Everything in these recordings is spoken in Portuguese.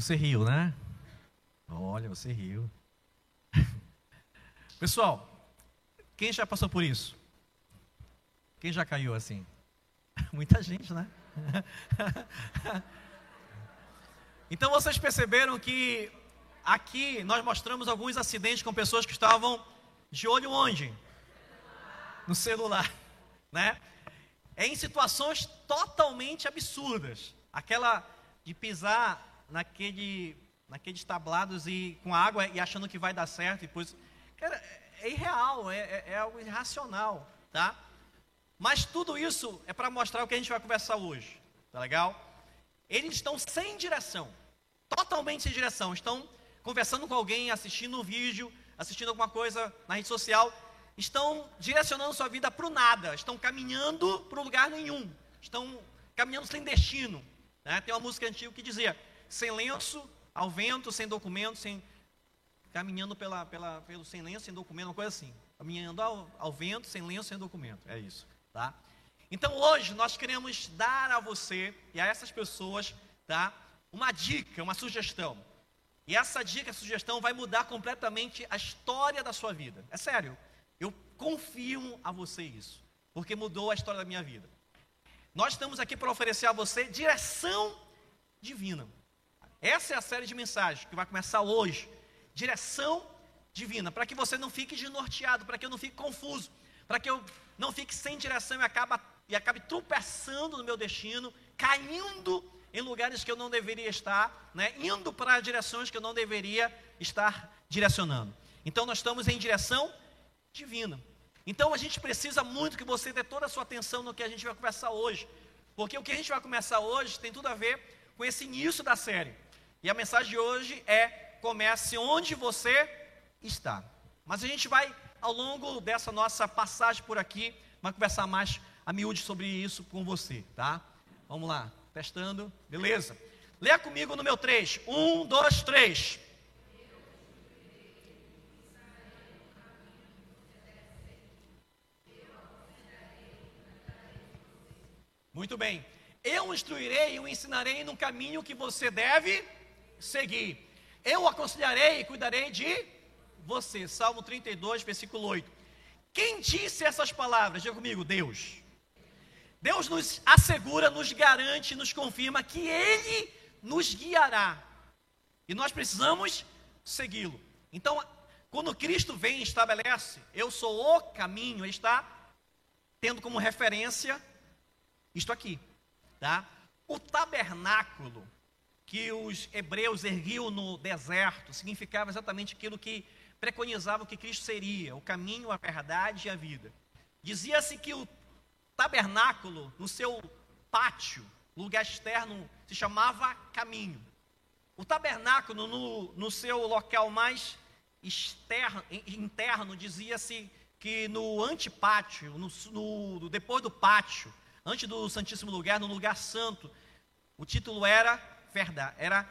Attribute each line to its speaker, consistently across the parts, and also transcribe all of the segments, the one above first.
Speaker 1: Você riu, né? Olha, você riu. Pessoal, quem já passou por isso? Quem já caiu assim? Muita gente, né? então vocês perceberam que aqui nós mostramos alguns acidentes com pessoas que estavam de olho onde? No celular, né? É em situações totalmente absurdas. Aquela de pisar naquele, naqueles tablados e com água e achando que vai dar certo. E depois, cara, é irreal, é, é, é algo irracional, tá? Mas tudo isso é para mostrar o que a gente vai conversar hoje, tá legal? Eles estão sem direção, totalmente sem direção. Estão conversando com alguém, assistindo um vídeo, assistindo alguma coisa na rede social, estão direcionando sua vida para o nada, estão caminhando para lugar nenhum, estão caminhando sem destino. Né? Tem uma música antiga que dizia: sem lenço, ao vento, sem documento, sem caminhando pela, pela, pelo sem lenço, sem documento, uma coisa assim. Caminhando ao, ao vento, sem lenço, sem documento. É isso, tá? Então hoje nós queremos dar a você e a essas pessoas, tá? Uma dica, uma sugestão. E essa dica, essa sugestão vai mudar completamente a história da sua vida. É sério. Eu confio a você isso, porque mudou a história da minha vida. Nós estamos aqui para oferecer a você direção divina. Essa é a série de mensagens que vai começar hoje. Direção divina, para que você não fique desnorteado, para que eu não fique confuso, para que eu não fique sem direção e acabe, e acabe tropeçando no meu destino, caindo em lugares que eu não deveria estar, né, indo para direções que eu não deveria estar direcionando. Então nós estamos em direção divina. Então a gente precisa muito que você dê toda a sua atenção no que a gente vai conversar hoje, porque o que a gente vai começar hoje tem tudo a ver com esse início da série. E a mensagem de hoje é: comece onde você está. Mas a gente vai, ao longo dessa nossa passagem por aqui, vai conversar mais a miúde sobre isso com você, tá? Vamos lá, testando, beleza? Leia comigo no meu 3. 1, 2, 3. Muito bem. Eu instruirei e o ensinarei no caminho que você deve seguir. Eu aconselharei e cuidarei de você. Salmo 32, versículo 8. Quem disse essas palavras? Diga comigo, Deus. Deus nos assegura, nos garante, nos confirma que Ele nos guiará. E nós precisamos segui-lo. Então, quando Cristo vem e estabelece, eu sou o caminho, Ele está tendo como referência isto aqui, tá? O tabernáculo que os hebreus erguiam no deserto significava exatamente aquilo que preconizava que Cristo seria, o caminho, a verdade e a vida. Dizia-se que o tabernáculo, no seu pátio, lugar externo, se chamava caminho. O tabernáculo, no, no seu local mais externo, interno, dizia-se que no antepátio, no, no, depois do pátio, antes do Santíssimo Lugar, no lugar santo, o título era verdade, era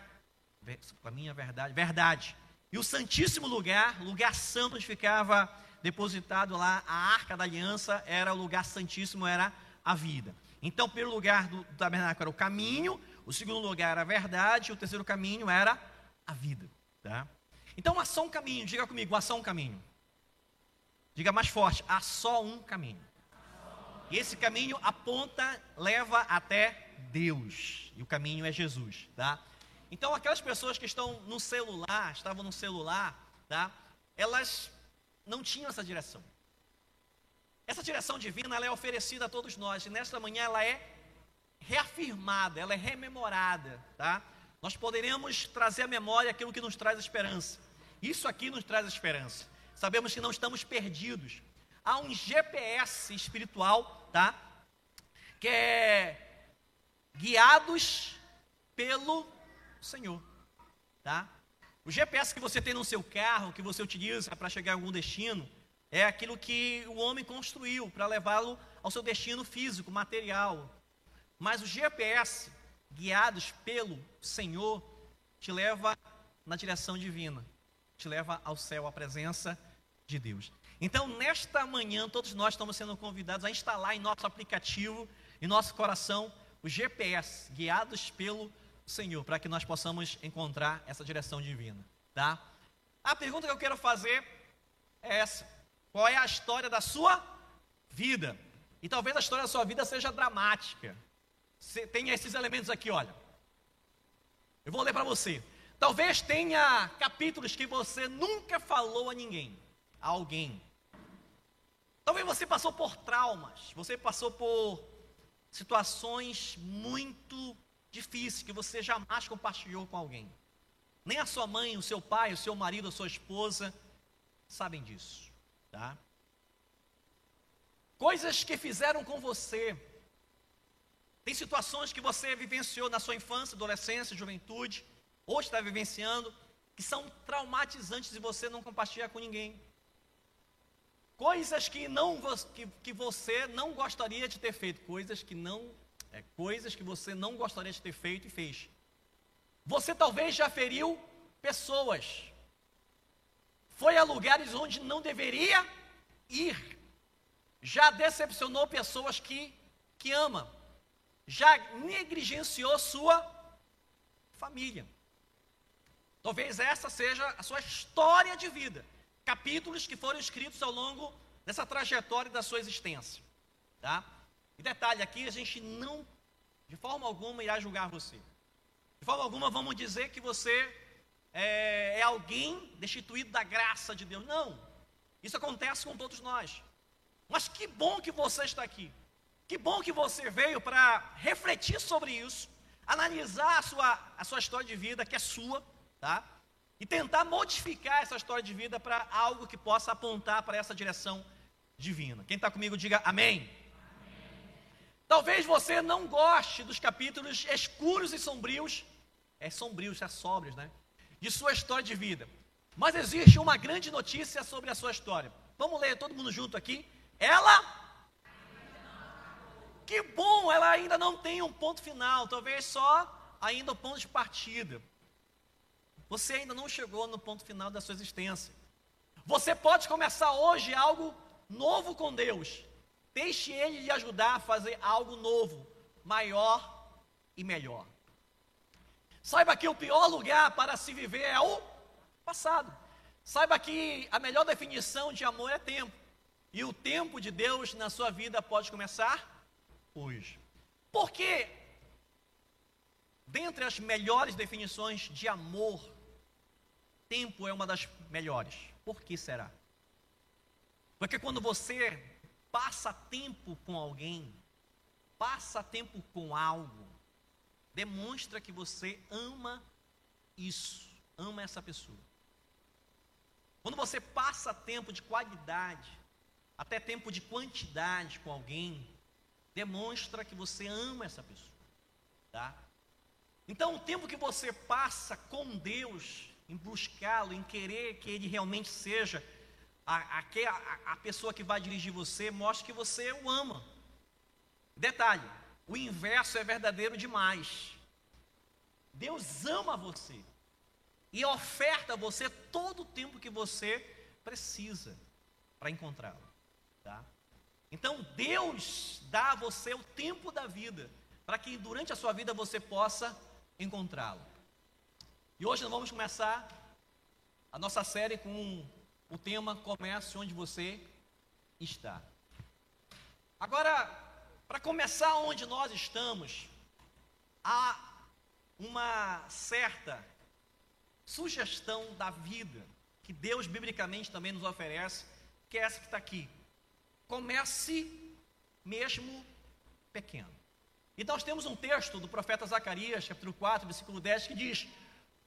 Speaker 1: a minha verdade, verdade. E o Santíssimo Lugar, lugar santo onde ficava depositado lá a Arca da Aliança, era o lugar santíssimo, era a vida. Então, pelo lugar do, do tabernáculo era o caminho, o segundo lugar era a verdade, e o terceiro caminho era a vida. Tá? Então, há só um caminho, diga comigo, há só um caminho. Diga mais forte, há só um caminho. E esse caminho aponta, leva até Deus. E o caminho é Jesus, tá? Então, aquelas pessoas que estão no celular, estavam no celular, tá? Elas não tinham essa direção. Essa direção divina, ela é oferecida a todos nós. E nesta manhã ela é reafirmada, ela é rememorada, tá? Nós poderemos trazer à memória aquilo que nos traz esperança. Isso aqui nos traz esperança. Sabemos que não estamos perdidos. Há um GPS espiritual, tá? Que é guiados pelo Senhor, tá? O GPS que você tem no seu carro, que você utiliza para chegar a algum destino, é aquilo que o homem construiu para levá-lo ao seu destino físico, material. Mas o GPS, guiados pelo Senhor, te leva na direção divina, te leva ao céu, à presença de Deus. Então, nesta manhã, todos nós estamos sendo convidados a instalar em nosso aplicativo, em nosso coração, o GPS, guiados pelo Senhor, para que nós possamos encontrar essa direção divina, tá? A pergunta que eu quero fazer é essa: qual é a história da sua vida? E talvez a história da sua vida seja dramática. Tem esses elementos aqui, olha. Eu vou ler para você. Talvez tenha capítulos que você nunca falou a ninguém, a alguém. Talvez você passou por traumas, você passou por situações muito difíceis que você jamais compartilhou com alguém. Nem a sua mãe, o seu pai, o seu marido, a sua esposa sabem disso, tá? Coisas que fizeram com você. Tem situações que você vivenciou na sua infância, adolescência, juventude, hoje está vivenciando, que são traumatizantes e você não compartilha com ninguém. Coisas que, não, que, que você não gostaria de ter feito, coisas que não é, coisas que você não gostaria de ter feito e fez. Você talvez já feriu pessoas. Foi a lugares onde não deveria ir. Já decepcionou pessoas que, que ama. Já negligenciou sua família. Talvez essa seja a sua história de vida. Capítulos que foram escritos ao longo dessa trajetória da sua existência. Tá? E detalhe, aqui a gente não, de forma alguma, irá julgar você. De forma alguma vamos dizer que você é, é alguém destituído da graça de Deus. Não. Isso acontece com todos nós. Mas que bom que você está aqui. Que bom que você veio para refletir sobre isso, analisar a sua, a sua história de vida, que é sua, tá? E tentar modificar essa história de vida para algo que possa apontar para essa direção divina. Quem está comigo, diga amém. Talvez você não goste dos capítulos escuros e sombrios, é sombrios, é sóbrios, né? De sua história de vida. Mas existe uma grande notícia sobre a sua história. Vamos ler todo mundo junto aqui. Ela. Que bom, ela ainda não tem um ponto final, talvez só ainda o um ponto de partida. Você ainda não chegou no ponto final da sua existência. Você pode começar hoje algo novo com Deus. Deixe Ele lhe ajudar a fazer algo novo, maior e melhor. Saiba que o pior lugar para se viver é o passado. Saiba que a melhor definição de amor é tempo. E o tempo de Deus na sua vida pode começar hoje. Porque, dentre as melhores definições de amor, tempo é uma das melhores. Por que será? Porque quando você passa tempo com alguém, passa tempo com algo, demonstra que você ama isso, ama essa pessoa. Quando você passa tempo de qualidade, até tempo de quantidade com alguém, demonstra que você ama essa pessoa, tá? Então, o tempo que você passa com Deus, em buscá-lo, em querer que Ele realmente seja a, a, a pessoa que vai dirigir você mostra que você o ama. Detalhe: o inverso é verdadeiro demais. Deus ama você e oferta a você todo o tempo que você precisa para encontrá-lo. Tá? Então Deus dá a você o tempo da vida para que durante a sua vida você possa encontrá-lo. E hoje nós vamos começar a nossa série com o tema comece onde você está. Agora, para começar onde nós estamos, há uma certa sugestão da vida que Deus biblicamente também nos oferece, que é essa que está aqui. Comece mesmo pequeno. Então nós temos um texto do profeta Zacarias, capítulo 4, versículo 10, que diz: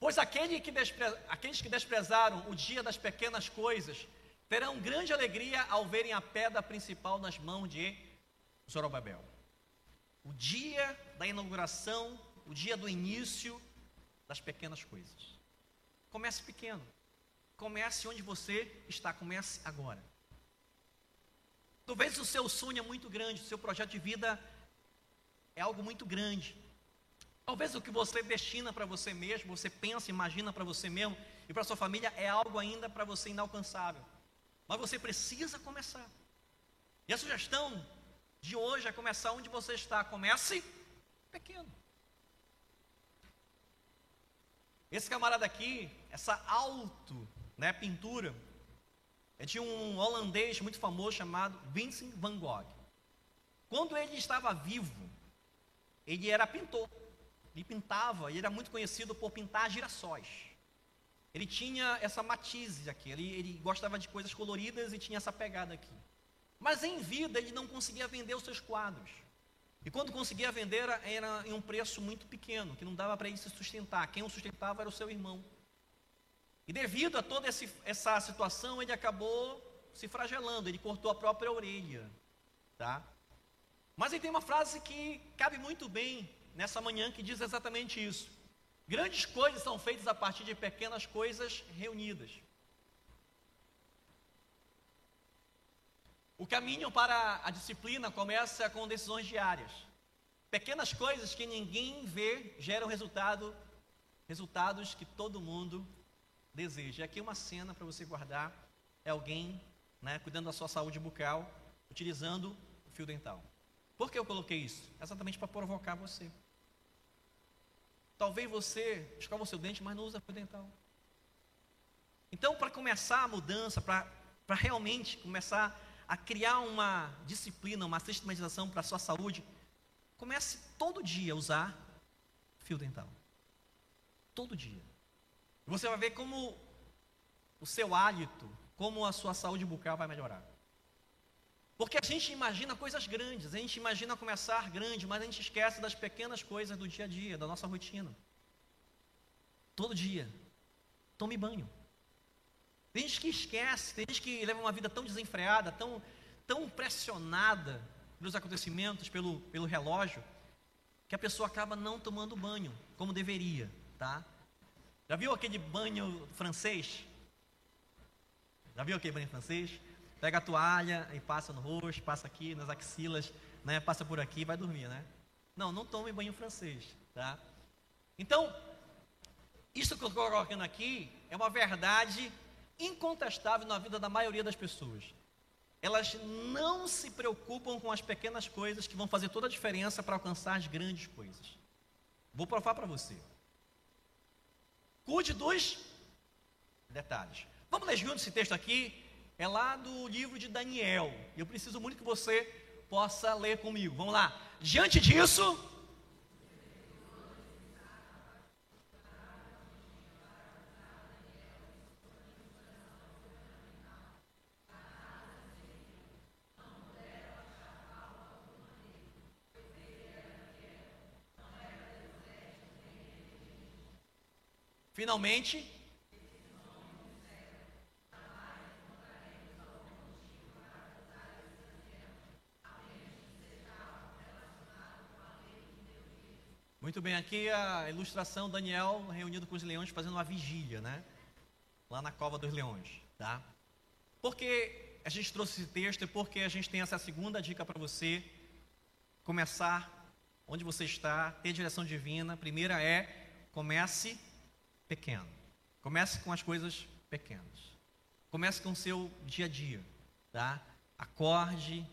Speaker 1: Pois aquele que despre... aqueles que desprezaram o dia das pequenas coisas terão grande alegria ao verem a pedra principal nas mãos de Zorobabel. O dia da inauguração, o dia do início das pequenas coisas. Comece pequeno. Comece onde você está, comece agora. Talvez o seu sonho é muito grande, o seu projeto de vida é algo muito grande. Talvez o que você destina para você mesmo, você pensa, imagina para você mesmo e para sua família é algo ainda para você inalcançável. Mas você precisa começar. E a sugestão de hoje é começar onde você está. Comece pequeno. Esse camarada aqui, essa alto, né, pintura, é de um holandês muito famoso chamado Vincent van Gogh. Quando ele estava vivo, ele era pintor. Ele pintava, e era muito conhecido por pintar girassóis. Ele tinha essa matize aqui, ele, ele gostava de coisas coloridas e tinha essa pegada aqui. Mas em vida ele não conseguia vender os seus quadros. E quando conseguia vender era, era em um preço muito pequeno, que não dava para ele se sustentar. Quem o sustentava era o seu irmão. E devido a toda esse, essa situação, ele acabou se fragelando, ele cortou a própria orelha. Tá? Mas ele tem uma frase que cabe muito bem nessa manhã que diz exatamente isso. Grandes coisas são feitas a partir de pequenas coisas reunidas. O caminho para a disciplina começa com decisões diárias. Pequenas coisas que ninguém vê geram resultado, resultados que todo mundo deseja. Aqui uma cena para você guardar é alguém né, cuidando da sua saúde bucal, utilizando o fio dental. Por que eu coloquei isso? Exatamente para provocar você. Talvez você escova o seu dente, mas não usa fio dental. Então, para começar a mudança, para realmente começar a criar uma disciplina, uma sistematização para a sua saúde, comece todo dia a usar fio dental. Todo dia. Você vai ver como o seu hálito, como a sua saúde bucal vai melhorar. Porque a gente imagina coisas grandes, a gente imagina começar grande, mas a gente esquece das pequenas coisas do dia a dia, da nossa rotina. Todo dia. Tome banho. Tem gente que esquece, tem gente que leva uma vida tão desenfreada, tão, tão pressionada pelos acontecimentos, pelo, pelo relógio, que a pessoa acaba não tomando banho como deveria, tá? Já viu aquele banho francês? Já viu aquele banho francês? Pega a toalha e passa no rosto, passa aqui nas axilas, né? Passa por aqui e vai dormir, né? Não, não tome banho francês, tá? Então, isso que eu estou colocando aqui é uma verdade incontestável na vida da maioria das pessoas. Elas não se preocupam com as pequenas coisas que vão fazer toda a diferença para alcançar as grandes coisas. Vou provar para você. Cuide dos detalhes. Vamos ler juntos esse texto aqui, é lá do livro de Daniel. Eu preciso muito que você possa ler comigo. Vamos lá. Diante disso, Finalmente, Muito bem, aqui a ilustração Daniel reunido com os leões fazendo uma vigília, né? Lá na cova dos leões, tá? Porque a gente trouxe esse texto e porque a gente tem essa segunda dica para você começar onde você está, ter direção divina. Primeira é comece pequeno. Comece com as coisas pequenas. Comece com o seu dia a dia, tá? Acorde,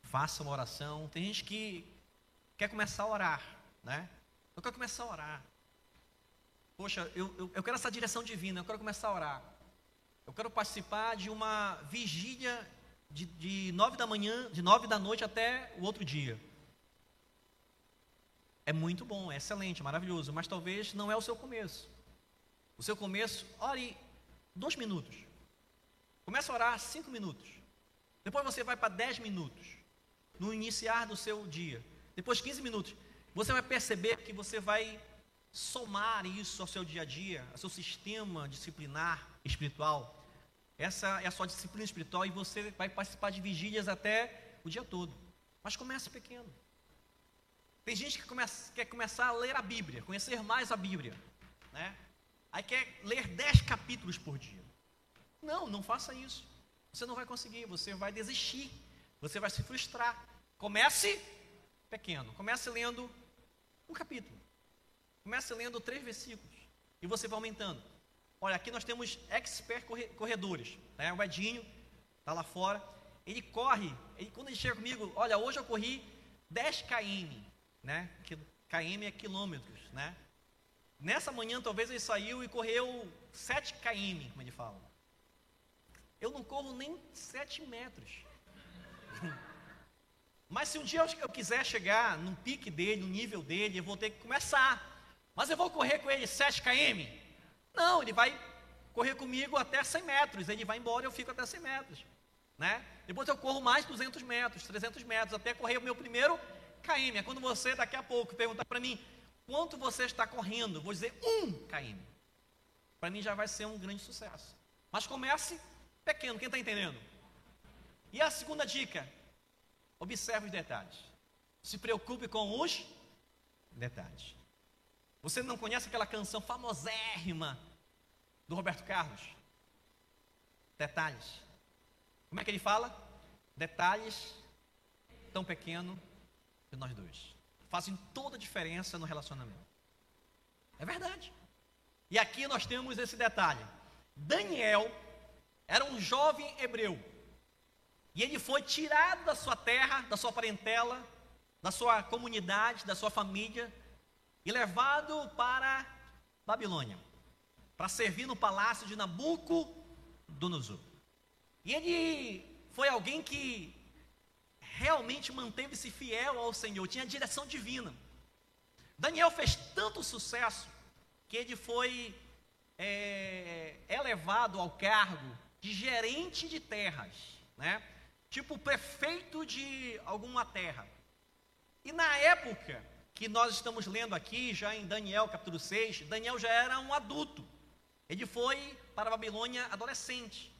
Speaker 1: faça uma oração. Tem gente que quer começar a orar, né? Eu quero começar a orar. Poxa, eu, eu, eu quero essa direção divina, eu quero começar a orar. Eu quero participar de uma vigília de, de nove da manhã, de nove da noite até o outro dia. É muito bom, é excelente, maravilhoso, mas talvez não é o seu começo. O seu começo, ore dois minutos. Começa a orar cinco minutos. Depois você vai para dez minutos. No iniciar do seu dia. Depois 15 minutos. Você vai perceber que você vai somar isso ao seu dia a dia, ao seu sistema disciplinar espiritual. Essa é a sua disciplina espiritual e você vai participar de vigílias até o dia todo. Mas comece pequeno. Tem gente que começa, quer começar a ler a Bíblia, conhecer mais a Bíblia, né? Aí quer ler dez capítulos por dia. Não, não faça isso. Você não vai conseguir, você vai desistir, você vai se frustrar. Comece pequeno, comece lendo um capítulo, comece lendo três versículos e você vai aumentando. Olha, aqui nós temos expert corredores, né? O Edinho está lá fora, ele corre, ele, quando ele chega comigo, olha, hoje eu corri 10 km, né? KM é quilômetros, né? Nessa manhã, talvez ele saiu e correu 7 km, como ele fala. Eu não corro nem 7 metros. Mas se um dia eu quiser chegar no pique dele, no nível dele, eu vou ter que começar. Mas eu vou correr com ele 7 km? Não, ele vai correr comigo até 100 metros. Ele vai embora e eu fico até 100 metros. Né? Depois eu corro mais 200 metros, 300 metros, até correr o meu primeiro km. É quando você, daqui a pouco, perguntar para mim, quanto você está correndo? Vou dizer 1 km. Para mim já vai ser um grande sucesso. Mas comece pequeno, quem está entendendo? E a segunda dica, Observe os detalhes. Se preocupe com os detalhes. Você não conhece aquela canção famosérrima do Roberto Carlos? Detalhes. Como é que ele fala? Detalhes tão pequeno que nós dois. Fazem toda a diferença no relacionamento. É verdade. E aqui nós temos esse detalhe. Daniel era um jovem hebreu e ele foi tirado da sua terra, da sua parentela, da sua comunidade, da sua família, e levado para Babilônia, para servir no palácio de Nabucodonosor. E ele foi alguém que realmente manteve-se fiel ao Senhor, tinha direção divina. Daniel fez tanto sucesso que ele foi é, elevado ao cargo de gerente de terras, né? Tipo prefeito de alguma terra. E na época que nós estamos lendo aqui, já em Daniel capítulo 6, Daniel já era um adulto. Ele foi para a Babilônia adolescente.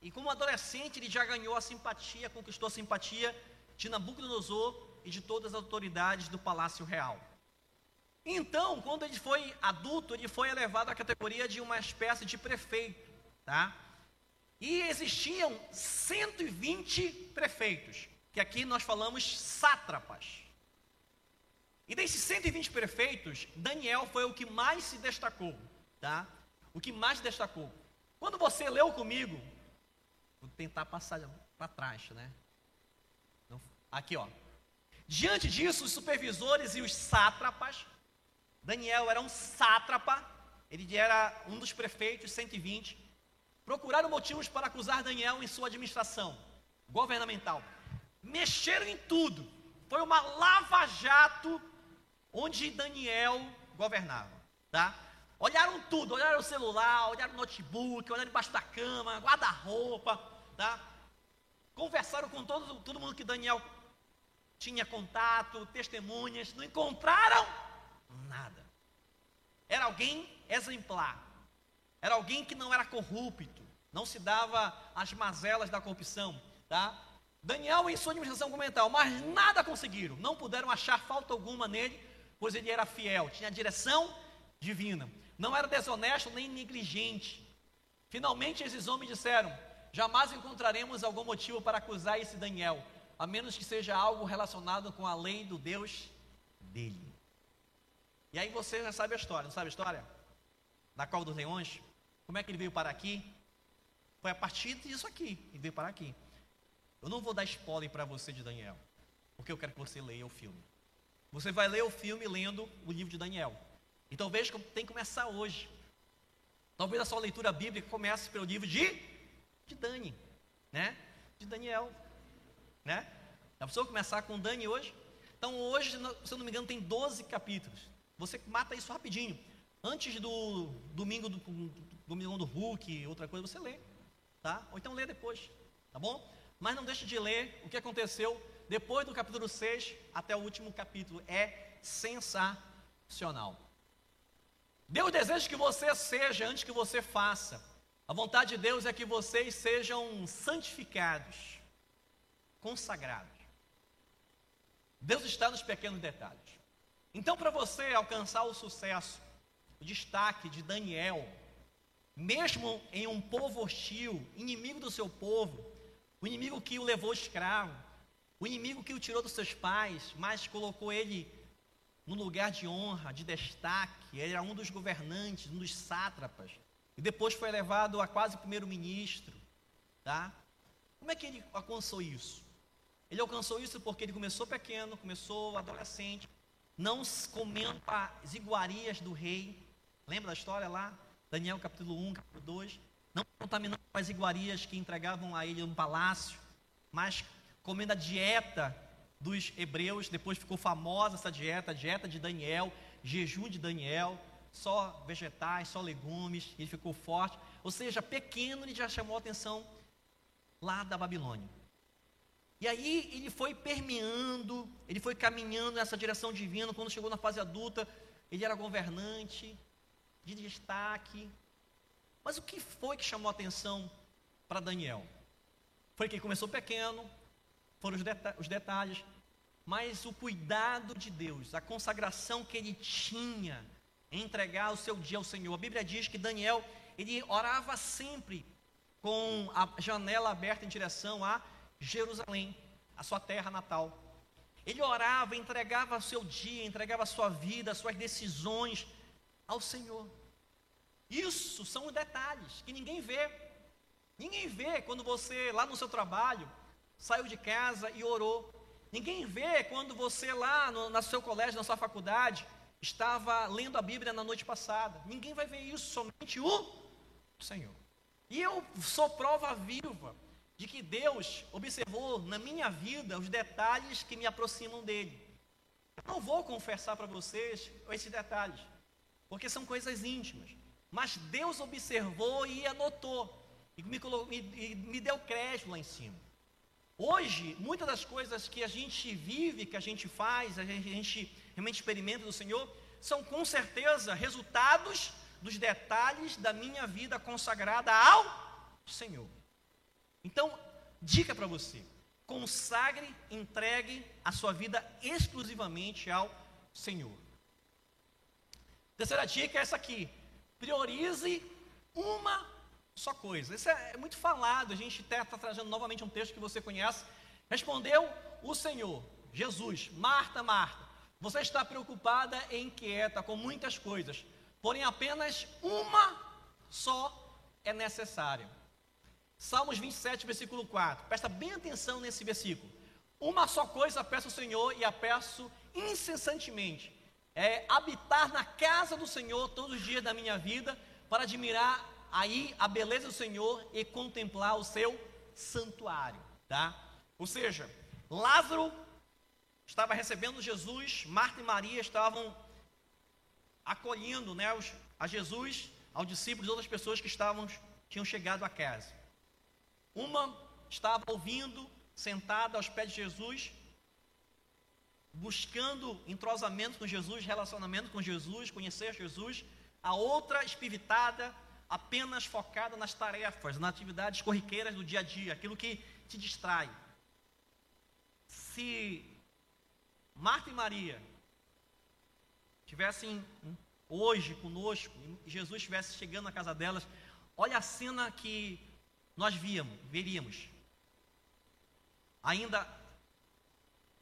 Speaker 1: E como adolescente, ele já ganhou a simpatia, conquistou a simpatia de Nabucodonosor e de todas as autoridades do palácio real. Então, quando ele foi adulto, ele foi elevado à categoria de uma espécie de prefeito, tá? E existiam 120 prefeitos, que aqui nós falamos sátrapas. E desses 120 prefeitos, Daniel foi o que mais se destacou, tá? O que mais destacou. Quando você leu comigo, vou tentar passar para trás, né? Aqui, ó. Diante disso, os supervisores e os sátrapas, Daniel era um sátrapa, ele era um dos prefeitos, 120, procuraram motivos para acusar Daniel em sua administração governamental. Mexeram em tudo. Foi uma lava-jato onde Daniel governava, tá? Olharam tudo, olharam o celular, olharam o notebook, olharam debaixo da cama, guarda-roupa, tá? Conversaram com todo, todo mundo que Daniel tinha contato, testemunhas, não encontraram nada. Era alguém exemplar. Era alguém que não era corrupto, não se dava as mazelas da corrupção, tá? Daniel em sua administração comental, mas nada conseguiram, não puderam achar falta alguma nele, pois ele era fiel, tinha direção divina, não era desonesto nem negligente. Finalmente esses homens disseram: jamais encontraremos algum motivo para acusar esse Daniel, a menos que seja algo relacionado com a lei do Deus dele. E aí você já sabe a história, não sabe a história? Da cova dos leões? Como é que ele veio para aqui? Foi a partir disso aqui, ele veio para aqui. Eu não vou dar spoiler para você de Daniel, porque eu quero que você leia o filme. Você vai ler o filme lendo o livro de Daniel. E talvez tem que começar hoje. Talvez a sua leitura bíblica comece pelo livro de, de Dani, né? De Daniel, né? Já precisou começar com Dani hoje? Então hoje, se eu não me engano, tem 12 capítulos. Você mata isso rapidinho. Antes do domingo do, Domingão do Hulk, outra coisa, você lê, tá? Ou então lê depois, tá bom? Mas não deixe de ler o que aconteceu depois do capítulo 6 até o último capítulo. É sensacional. Deus deseja que você seja antes que você faça. A vontade de Deus é que vocês sejam santificados, consagrados. Deus está nos pequenos detalhes. Então, para você alcançar o sucesso, o destaque de Daniel, mesmo em um povo hostil, inimigo do seu povo, o inimigo que o levou escravo, o inimigo que o tirou dos seus pais, mas colocou ele no lugar de honra, de destaque, ele era um dos governantes, um dos sátrapas, e depois foi levado a quase primeiro-ministro, tá? Como é que ele alcançou isso? Ele alcançou isso porque ele começou pequeno, começou adolescente, não comendo as iguarias do rei, Lembra da história lá? Daniel capítulo 1, capítulo 2. Não contaminando com as iguarias que entregavam a ele no palácio, mas comendo a dieta dos hebreus. Depois ficou famosa essa dieta, a dieta de Daniel, jejum de Daniel, só vegetais, só legumes. Ele ficou forte. Ou seja, pequeno ele já chamou a atenção lá da Babilônia. E aí ele foi permeando, ele foi caminhando nessa direção divina. Quando chegou na fase adulta, ele era governante, de destaque. Mas o que foi que chamou a atenção para Daniel? Foi que ele começou pequeno, foram os, deta os detalhes, mas o cuidado de Deus, a consagração que ele tinha em entregar o seu dia ao Senhor. A Bíblia diz que Daniel, ele orava sempre com a janela aberta em direção a Jerusalém, a sua terra natal. Ele orava, entregava o seu dia, entregava a sua vida, as suas decisões ao Senhor. Isso são detalhes que ninguém vê. Ninguém vê quando você, lá no seu trabalho, saiu de casa e orou. Ninguém vê quando você, lá no, no seu colégio, na sua faculdade, estava lendo a Bíblia na noite passada. Ninguém vai ver isso, somente o Senhor. E eu sou prova viva de que Deus observou na minha vida os detalhes que me aproximam dele. Eu não vou confessar para vocês esses detalhes, porque são coisas íntimas. Mas Deus observou e anotou, e me, me, me deu crédito lá em cima. Hoje, muitas das coisas que a gente vive, que a gente faz, a gente, a gente realmente experimenta do Senhor, são com certeza resultados dos detalhes da minha vida consagrada ao Senhor. Então, dica para você: consagre, entregue a sua vida exclusivamente ao Senhor. Terceira dica é essa aqui: priorize uma só coisa. Isso é, é muito falado, a gente está tá trazendo novamente um texto que você conhece. Respondeu o Senhor, Jesus, Marta, Marta, você está preocupada e inquieta com muitas coisas, porém apenas uma só é necessária. Salmos 27, versículo 4. Presta bem atenção nesse versículo. Uma só coisa peço ao Senhor e a peço incessantemente: é habitar na casa do Senhor todos os dias da minha vida, para admirar aí a beleza do Senhor e contemplar o seu santuário, tá? Ou seja, Lázaro estava recebendo Jesus, Marta e Maria estavam acolhendo, né, a Jesus, aos discípulos e outras pessoas que estavam tinham chegado à casa. Uma estava ouvindo, sentada aos pés de Jesus, buscando entrosamento com Jesus, relacionamento com Jesus, conhecer Jesus. A outra espivitada, apenas focada nas tarefas, nas atividades corriqueiras do dia a dia, aquilo que te distrai. Se Marta e Maria tivessem hoje conosco, e Jesus estivesse chegando na casa delas, olha a cena que nós víamos, veríamos. Ainda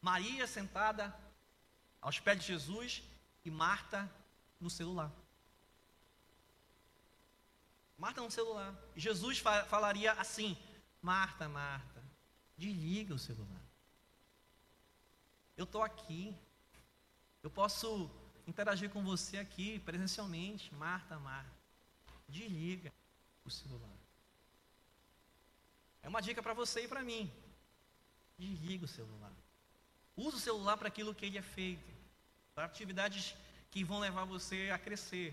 Speaker 1: Maria sentada aos pés de Jesus e Marta no celular. Marta no celular. Jesus fa falaria assim: Marta, Marta, desliga o celular. Eu estou aqui. Eu posso interagir com você aqui presencialmente. Marta, Marta, desliga o celular. É uma dica para você e para mim. Desliga o celular. Use o celular para aquilo que ele é feito. Para atividades que vão levar você a crescer.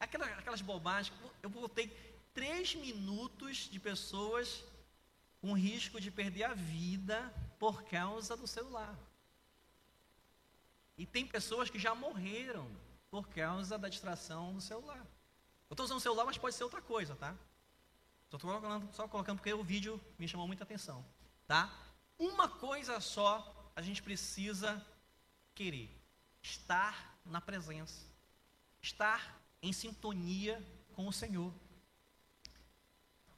Speaker 1: Aquelas, aquelas bobagens. Eu botei três minutos de pessoas com risco de perder a vida por causa do celular. E tem pessoas que já morreram por causa da distração do celular. Eu estou usando o celular, mas pode ser outra coisa, tá? Só estou colocando, só colocando porque o vídeo me chamou muita atenção, tá? Uma coisa só a gente precisa querer: estar na presença, estar em sintonia com o Senhor.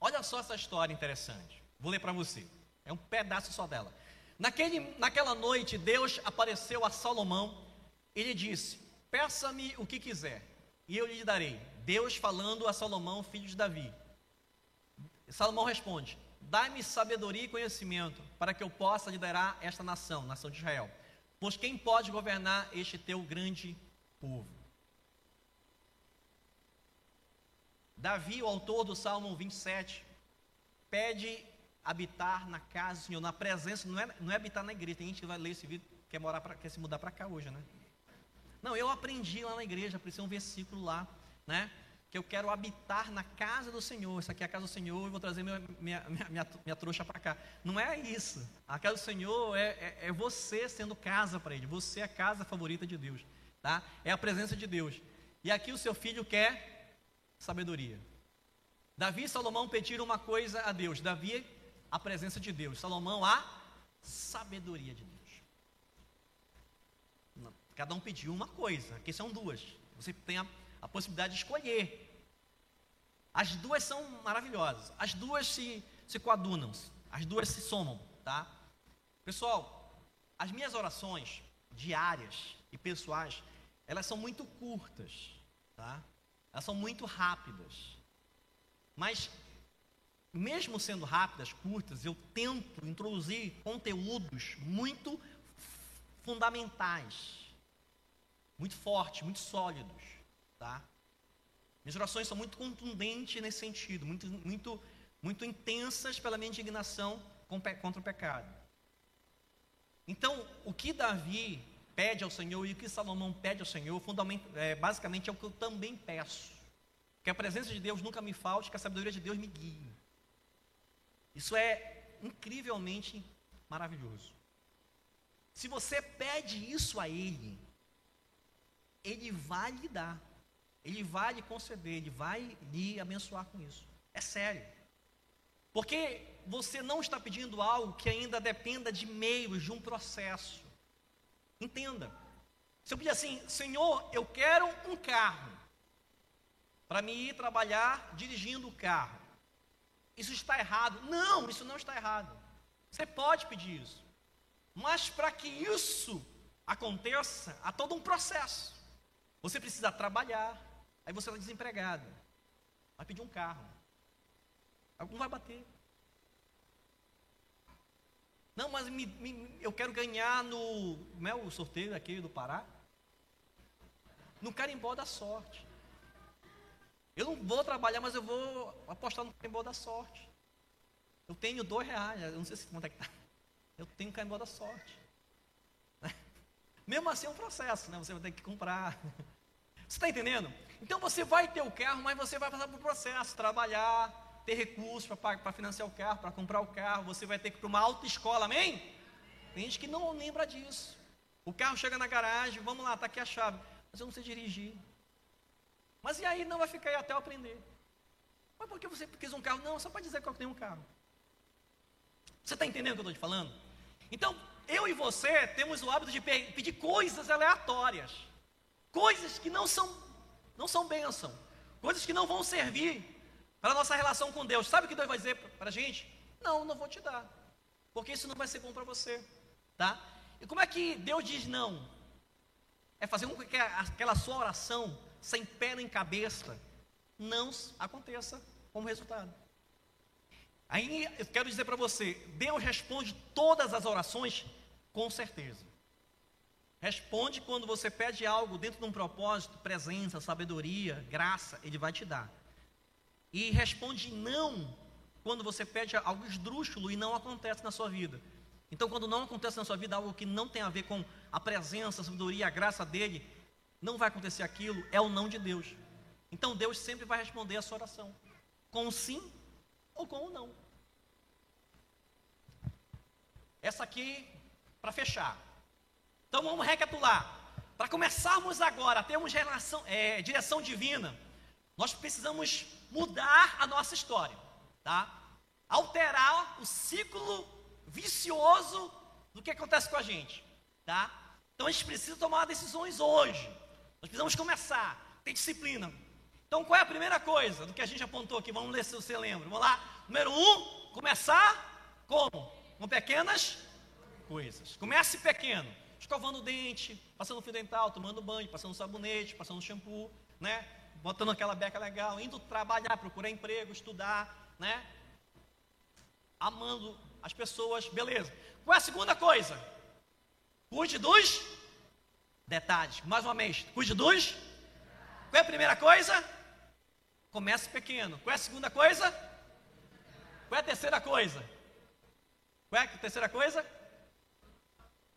Speaker 1: Olha só essa história interessante. Vou ler para você. É um pedaço só dela. Naquele, naquela noite, Deus apareceu a Salomão e disse: Peça-me o que quiser, e eu lhe darei. Deus falando a Salomão, filho de Davi. Salomão responde: Dai-me sabedoria e conhecimento, para que eu possa liderar esta nação, nação de Israel. Pois quem pode governar este teu grande povo? Davi, o autor do Salmo 27, pede habitar na casa do Senhor, na presença, não é, não é habitar na igreja. Tem gente que vai ler esse vídeo, quer, morar pra, quer se mudar para cá hoje, né? Não, eu aprendi lá na igreja, é um versículo lá, né? Que eu quero habitar na casa do Senhor. Essa aqui é a casa do Senhor e vou trazer minha, minha, minha, minha, minha trouxa para cá. Não é isso. A casa do Senhor é, é, é você sendo casa para Ele. Você é a casa favorita de Deus. Tá? É a presença de Deus. E aqui o seu filho quer sabedoria. Davi e Salomão pediram uma coisa a Deus. Davi, a presença de Deus. Salomão, a sabedoria de Deus. Cada um pediu uma coisa. Aqui são duas. Você tem a, a possibilidade de escolher. As duas são maravilhosas. As duas se, se coadunam. As duas se somam, tá? Pessoal, as minhas orações diárias e pessoais, elas são muito curtas, tá? Elas são muito rápidas. Mas mesmo sendo rápidas, curtas, eu tento introduzir conteúdos muito fundamentais, muito fortes, muito sólidos, tá? Minhas orações são muito contundentes nesse sentido, muito, muito, muito intensas pela minha indignação contra o pecado. Então, o que Davi pede ao Senhor e o que Salomão pede ao Senhor, é, basicamente é o que eu também peço. Que a presença de Deus nunca me falte, que a sabedoria de Deus me guie. Isso é incrivelmente maravilhoso. Se você pede isso a Ele, Ele vai lhe dar, Ele vai lhe conceder, Ele vai lhe abençoar com isso. É sério. Porque você não está pedindo algo que ainda dependa de meios, de um processo. Entenda. Se eu pedir assim, Senhor, eu quero um carro para me ir trabalhar dirigindo o carro. Isso está errado? Não, isso não está errado. Você pode pedir isso. Mas para que isso aconteça, há todo um processo. Você precisa trabalhar. Aí você está desempregado. Vai pedir um carro. Algum vai bater. Não, mas me, me, eu quero ganhar no. Como é o sorteio aqui do Pará? No carimbó da sorte. Eu não vou trabalhar, mas eu vou apostar no carimbó da sorte. Eu tenho dois reais, eu não sei se quanto é que está. Eu tenho carimbó da sorte. Mesmo assim é um processo, né? Você vai ter que comprar. Você está entendendo? Então você vai ter o carro, mas você vai passar por um processo, trabalhar, ter recursos para financiar o carro, para comprar o carro, você vai ter que ir para uma autoescola, amém? Tem gente que não lembra disso. O carro chega na garagem, vamos lá, está aqui a chave. Mas eu não sei dirigir. Mas e aí não vai ficar aí até eu aprender? Mas por que você quis um carro? Não, só para dizer que eu tenho um carro. Você está entendendo o que eu estou te falando? Então, eu e você temos o hábito de pedir coisas aleatórias. Coisas que não são, não são bênção. Coisas que não vão servir para a nossa relação com Deus. Sabe o que Deus vai dizer para a gente? Não, não vou te dar. Porque isso não vai ser bom para você. Tá? E como é que Deus diz não? É fazer com que aquela sua oração, sem pé nem cabeça, não aconteça como resultado. Aí eu quero dizer para você: Deus responde todas as orações com certeza. Responde quando você pede algo dentro de um propósito, presença, sabedoria, graça, Ele vai te dar e responde não quando você pede algo esdrúxulo e não acontece na sua vida. Então, quando não acontece na sua vida algo que não tem a ver com a presença, a sabedoria, a graça dele, não vai acontecer aquilo, é o não de Deus. Então, Deus sempre vai responder a sua oração, com o sim ou com o não. Essa aqui, para fechar. Então, vamos recapitular. Para começarmos agora a termos relação, é, direção divina, nós precisamos mudar a nossa história, tá? Alterar o ciclo vicioso do que acontece com a gente, tá? Então a gente precisa tomar decisões hoje. Nós precisamos começar, ter disciplina. Então qual é a primeira coisa do que a gente apontou aqui? Vamos ler se você lembra. Vamos lá. Número um, começar como? Com pequenas coisas. Comece pequeno. Escovando o dente, passando fio dental, tomando banho, passando sabonete, passando shampoo, né? botando aquela beca legal, indo trabalhar, procurar emprego, estudar, né? Amando as pessoas, beleza. Qual é a segunda coisa? Cuide dos detalhes. Mais uma vez, cuide dos. Qual é a primeira coisa? Comece pequeno. Qual é a segunda coisa? Qual é a terceira coisa? Qual é a terceira coisa?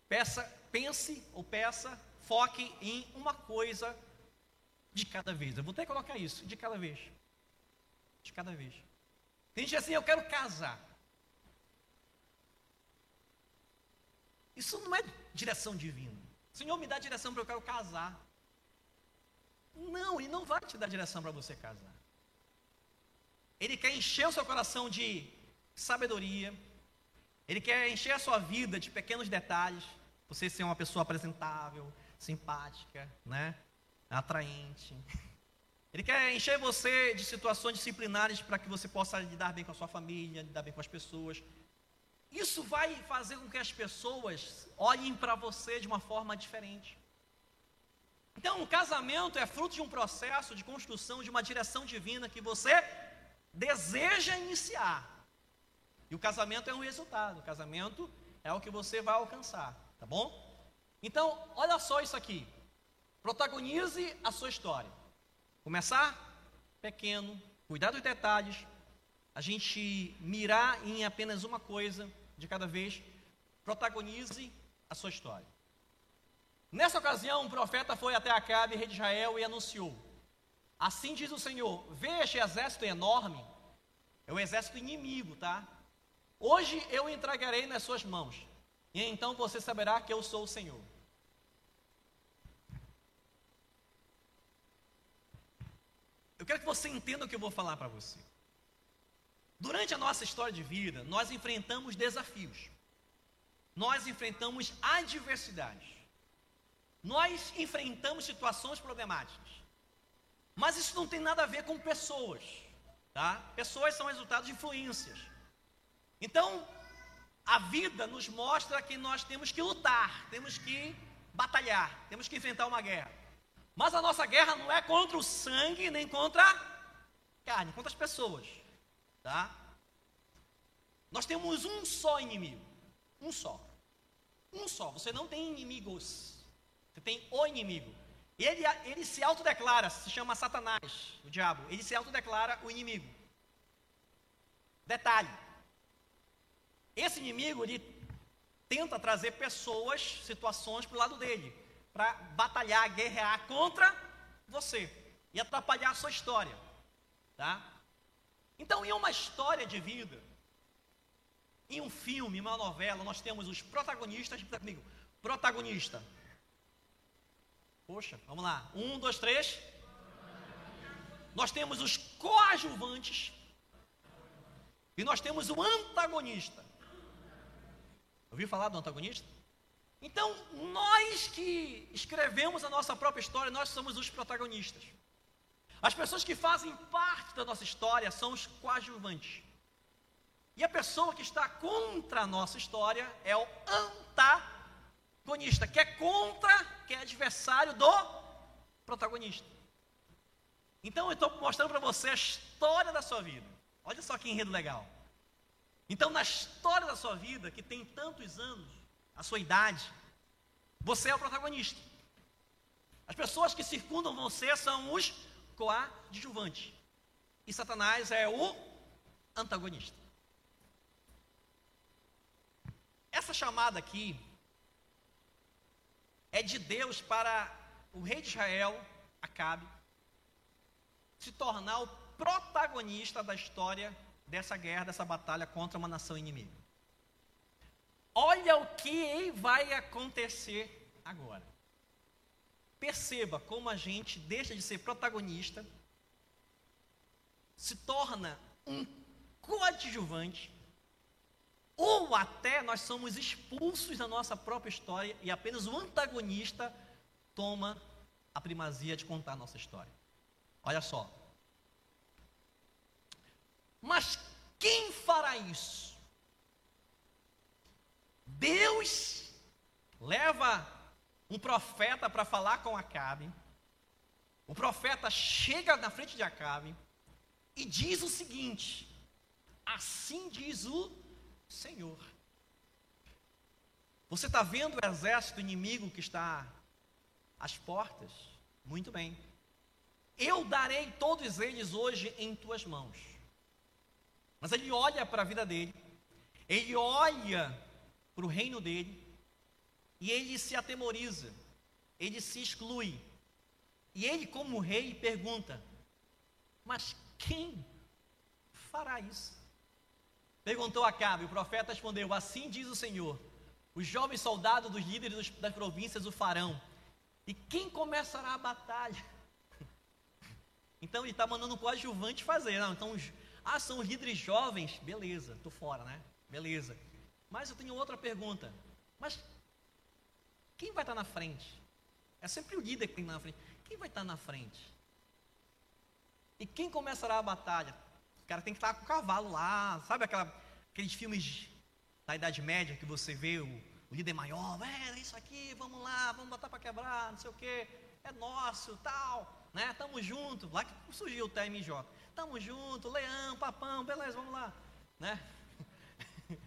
Speaker 1: Peça, pense ou peça, foque em uma coisa de cada vez. Eu vou que colocar isso, de cada vez. De cada vez. Tem gente assim, eu quero casar. Isso não é direção divina. Senhor me dá direção para eu quero casar. Não, Ele não vai te dar direção para você casar. Ele quer encher o seu coração de sabedoria. Ele quer encher a sua vida de pequenos detalhes. Você ser uma pessoa apresentável, simpática, né? atraente. Ele quer encher você de situações disciplinares para que você possa lidar bem com a sua família, lidar bem com as pessoas. Isso vai fazer com que as pessoas olhem para você de uma forma diferente. Então, o casamento é fruto de um processo de construção de uma direção divina que você deseja iniciar. E o casamento é um resultado. O casamento é o que você vai alcançar, tá bom? Então, olha só isso aqui. Protagonize a sua história. Começar pequeno, cuidar dos detalhes, a gente mirar em apenas uma coisa de cada vez. Protagonize a sua história. Nessa ocasião, um profeta foi até Acabe, rei de Israel, e anunciou: Assim diz o Senhor: Veja este exército enorme, é o exército inimigo, tá? Hoje eu entregarei nas suas mãos, e então você saberá que eu sou o Senhor. Eu quero que você entenda o que eu vou falar para você. Durante a nossa história de vida, nós enfrentamos desafios, nós enfrentamos adversidades, nós enfrentamos situações problemáticas. Mas isso não tem nada a ver com pessoas, tá? Pessoas são resultado de influências. Então, a vida nos mostra que nós temos que lutar, temos que batalhar, temos que enfrentar uma guerra. Mas a nossa guerra não é contra o sangue, nem contra a carne, contra as pessoas. Tá? Nós temos um só inimigo. Um só. Um só. Você não tem inimigos. Você tem o inimigo. Ele, ele se autodeclara, se chama Satanás, o diabo. Ele se autodeclara o inimigo. Detalhe. Esse inimigo, ele tenta trazer pessoas, situações para o lado dele para batalhar, guerrear contra você e atrapalhar a sua história, tá? Então, em uma história de vida, em um filme, em uma novela, nós temos os protagonistas, comigo, protagonista. Poxa, vamos lá. Um, dois, três. Nós temos os coadjuvantes. E nós temos o antagonista. Ouviu falar do antagonista? Então, nós que escrevemos a nossa própria história, nós somos os protagonistas. As pessoas que fazem parte da nossa história são os coadjuvantes. E a pessoa que está contra a nossa história é o antagonista, que é contra, que é adversário do protagonista. Então eu estou mostrando para você a história da sua vida. Olha só que enredo legal. Então, na história da sua vida, que tem tantos anos, a sua idade, você é o protagonista. As pessoas que circundam você são os coadjuvantes. E Satanás é o antagonista. Essa chamada aqui é de Deus para o rei de Israel, Acabe, se tornar o protagonista da história dessa guerra, dessa batalha contra uma nação inimiga. Olha o que vai acontecer agora. Perceba como a gente deixa de ser protagonista, se torna um coadjuvante, ou até nós somos expulsos da nossa própria história e apenas o antagonista toma a primazia de contar a nossa história. Olha só. Mas quem fará isso? Deus leva um profeta para falar com Acabe. O profeta chega na frente de Acabe e diz o seguinte: Assim diz o Senhor. Você está vendo o exército inimigo que está às portas? Muito bem. Eu darei todos eles hoje em tuas mãos. Mas ele olha para a vida dele, ele olha para o reino dele, e ele se atemoriza, ele se exclui. E ele, como rei, pergunta: Mas quem fará isso? Perguntou Acabe, o profeta respondeu: Assim diz o Senhor: Os jovens soldados dos líderes das províncias o farão. E quem começará a batalha? Então ele está mandando um coadjuvante fazer. Não, então, ah, são líderes jovens? Beleza, estou fora, né? Beleza. Mas eu tenho outra pergunta. Mas quem vai estar na frente? É sempre o líder que tem na frente. Quem vai estar na frente? E quem começará a batalha? O cara tem que estar com o cavalo lá, sabe aquela, aqueles filmes da Idade Média que você vê o, o líder maior, é isso aqui, vamos lá, vamos botar para quebrar, não sei o que, é nosso, tal, né? Tamo junto. Lá que surgiu o TMJ. Tamo junto, leão, papão, beleza, vamos lá, né?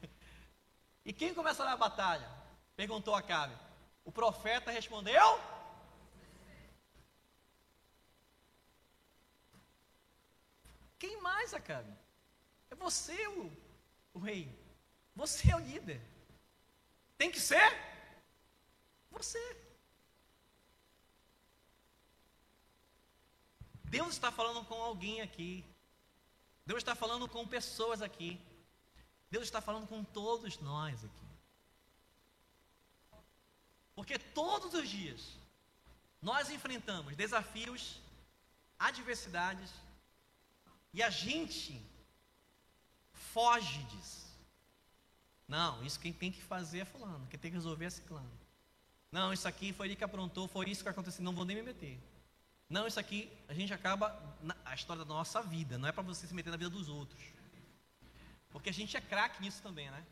Speaker 1: e quem começará a batalha? Perguntou a Cabe. O profeta respondeu: Quem mais, Acabe? É você o, o rei. Você é o líder. Tem que ser você. Deus está falando com alguém aqui. Deus está falando com pessoas aqui. Deus está falando com todos nós aqui. Porque todos os dias nós enfrentamos desafios, adversidades, e a gente foge disso. Não, isso quem tem que fazer é fulano, quem tem que resolver é ciclano. Não, isso aqui foi ele que aprontou, foi isso que aconteceu, não vou nem me meter. Não, isso aqui a gente acaba na, a história da nossa vida, não é para você se meter na vida dos outros. Porque a gente é craque nisso também, né?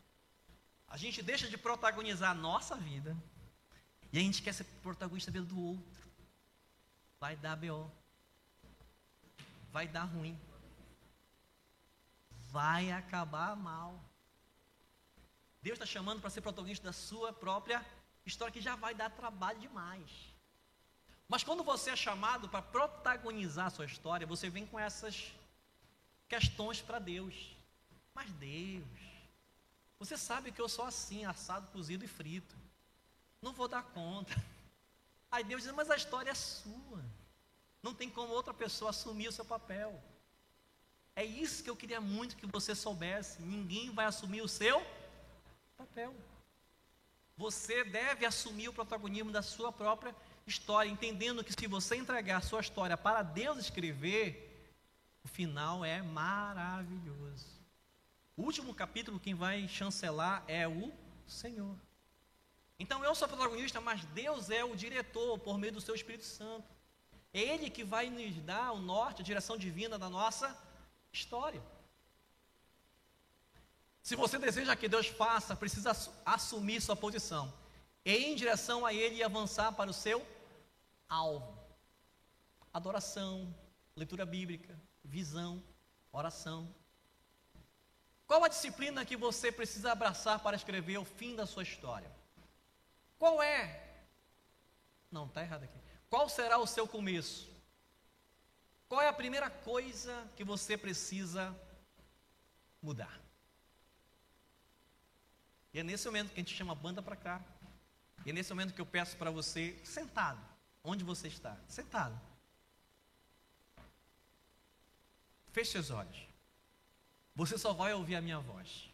Speaker 1: A gente deixa de protagonizar a nossa vida e a gente quer ser protagonista da vida do outro. Vai dar BO. Vai dar ruim. Vai acabar mal. Deus está chamando para ser protagonista da sua própria história, que já vai dar trabalho demais. Mas quando você é chamado para protagonizar a sua história, você vem com essas questões para Deus. Mas Deus, você sabe que eu sou assim, assado, cozido e frito não vou dar conta. Aí Deus diz, mas a história é sua. Não tem como outra pessoa assumir o seu papel. É isso que eu queria muito que você soubesse. Ninguém vai assumir o seu papel. Você deve assumir o protagonismo da sua própria história, entendendo que se você entregar sua história para Deus escrever, o final é maravilhoso. O último capítulo, quem vai chancelar é o Senhor. Então eu sou protagonista, mas Deus é o diretor por meio do seu Espírito Santo. É Ele que vai nos dar o norte, a direção divina da nossa história. Se você deseja que Deus faça, precisa assumir sua posição. E em direção a Ele e avançar para o seu alvo. Adoração, leitura bíblica, visão, oração. Qual a disciplina que você precisa abraçar para escrever o fim da sua história? Qual é? Não, está errado aqui. Qual será o seu começo? Qual é a primeira coisa que você precisa mudar? E é nesse momento que a gente chama a banda para cá. E é nesse momento que eu peço para você, sentado, onde você está, sentado. Feche seus olhos. Você só vai ouvir a minha voz.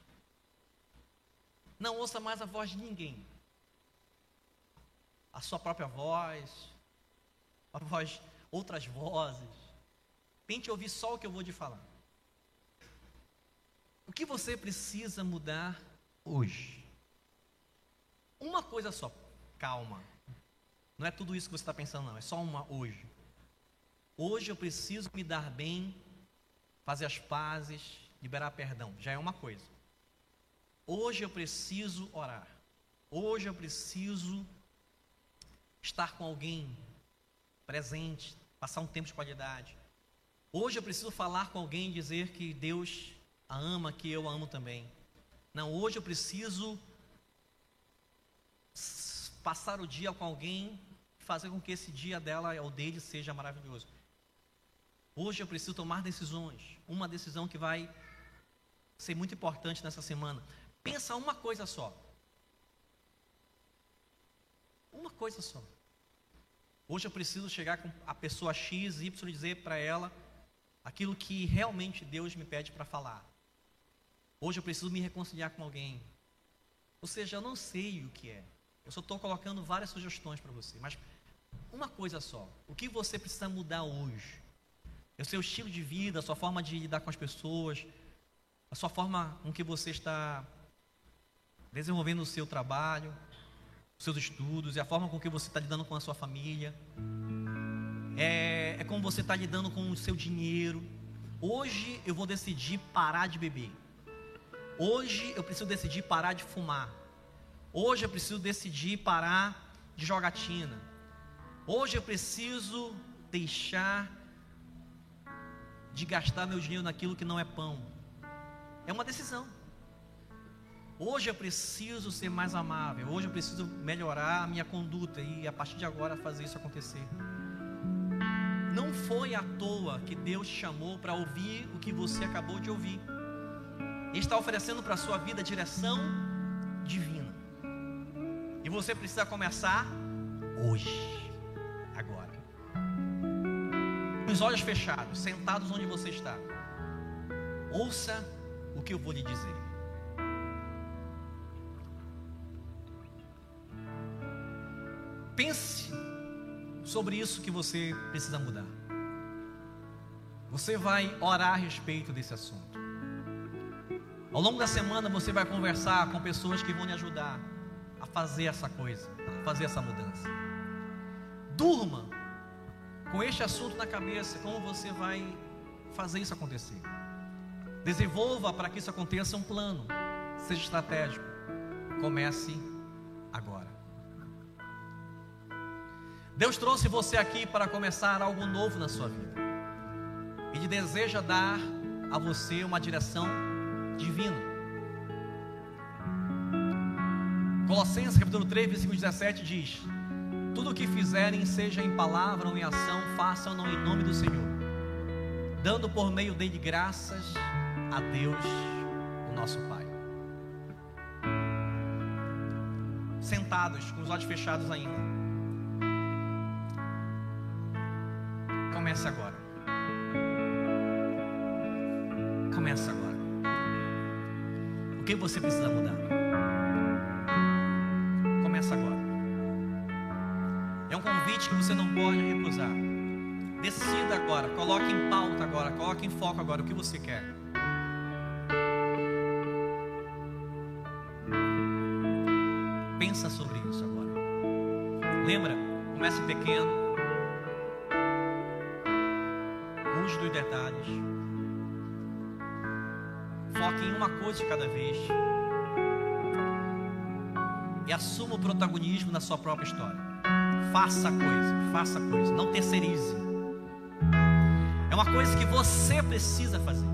Speaker 1: Não ouça mais a voz de ninguém a sua própria voz, a voz, outras vozes. Tente ouvir só o que eu vou te falar. O que você precisa mudar hoje? Uma coisa só, calma. Não é tudo isso que você está pensando, não, é só uma hoje. Hoje eu preciso me dar bem, fazer as pazes, liberar perdão. Já é uma coisa. Hoje eu preciso orar. Hoje eu preciso estar com alguém presente, passar um tempo de qualidade. Hoje eu preciso falar com alguém e dizer que Deus a ama, que eu a amo também. Não, hoje eu preciso passar o dia com alguém, fazer com que esse dia dela ou dele seja maravilhoso. Hoje eu preciso tomar decisões. Uma decisão que vai ser muito importante nessa semana. Pensa uma coisa só. Uma coisa só. Hoje eu preciso chegar com a pessoa X, Y e dizer para ela aquilo que realmente Deus me pede para falar. Hoje eu preciso me reconciliar com alguém. Ou seja, eu não sei o que é. Eu só estou colocando várias sugestões para você. Mas uma coisa só: o que você precisa mudar hoje? É o seu estilo de vida, a sua forma de lidar com as pessoas, a sua forma com que você está desenvolvendo o seu trabalho, os seus estudos, e a forma com que você está lidando com a sua família. É, é como você está lidando com o seu dinheiro. Hoje eu vou decidir parar de beber. Hoje eu preciso decidir parar de fumar. Hoje eu preciso decidir parar de jogatina. Hoje eu preciso deixar de gastar meu dinheiro naquilo que não é pão. É uma decisão. Hoje eu preciso ser mais amável. Hoje eu preciso melhorar a minha conduta e a partir de agora fazer isso acontecer. Não foi à toa que Deus te chamou para ouvir o que você acabou de ouvir. Ele está oferecendo para a sua vida direção divina. E você precisa começar hoje, agora. Com os olhos fechados, sentados onde você está. Ouça o que eu vou lhe dizer. Pense sobre isso que você precisa mudar. Você vai orar a respeito desse assunto. Ao longo da semana você vai conversar com pessoas que vão lhe ajudar a fazer essa coisa, a fazer essa mudança. Durma com este assunto na cabeça, como você vai fazer isso acontecer. Desenvolva para que isso aconteça um plano, seja estratégico. Comece agora. Deus trouxe você aqui para começar algo novo na sua vida. Ele deseja dar a você uma direção divino. Colossenses capítulo 3, versículo 17 diz: Tudo o que fizerem, seja em palavra ou em ação, façam-no em nome do Senhor, dando por meio dele graças a Deus, o nosso Pai. Sentados, com os olhos fechados ainda. Comece agora. Comece agora que você precisa mudar? Convite que você não pode recusar. Decida agora, coloque em pauta agora, coloque em foco agora o que você quer. Pensa sobre isso agora. Lembra? Comece pequeno. Fuge dos detalhes. Foque em uma coisa de cada vez. E assuma o protagonismo na sua própria história. Faça a coisa, faça a coisa, não terceirize. É uma coisa que você precisa fazer.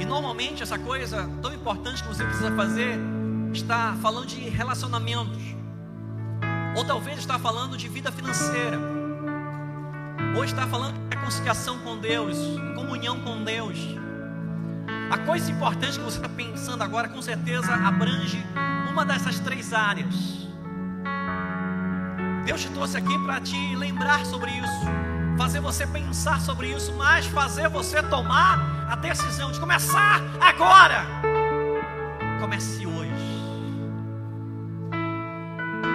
Speaker 1: E normalmente essa coisa tão importante que você precisa fazer está falando de relacionamentos. Ou talvez está falando de vida financeira. Ou está falando de reconciliação com Deus, comunhão com Deus. A coisa importante que você está pensando agora, com certeza, abrange uma dessas três áreas. Deus te trouxe aqui para te lembrar sobre isso, fazer você pensar sobre isso, mas fazer você tomar a decisão de começar agora. Comece hoje.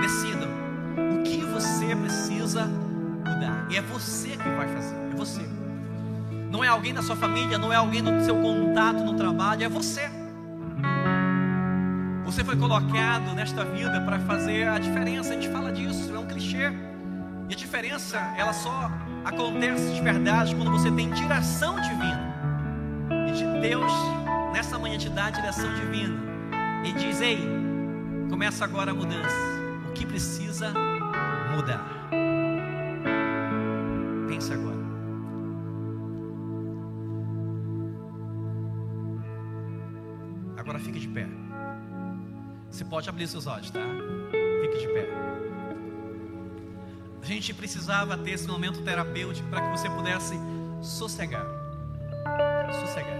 Speaker 1: Decida o que você precisa mudar. E é você que vai fazer, é você não é alguém da sua família, não é alguém do seu contato no trabalho, é você. Você foi colocado nesta vida para fazer a diferença. A gente fala disso, é um clichê. E a diferença, ela só acontece de verdade quando você tem direção divina. E de Deus, nessa manhã, te dá a direção divina. E diz: Ei, começa agora a mudança. O que precisa mudar? Pensa agora. Agora fique de pé. Você pode abrir seus olhos, tá? Fique de pé. gente precisava ter esse momento terapêutico para que você pudesse sossegar. Sossegar.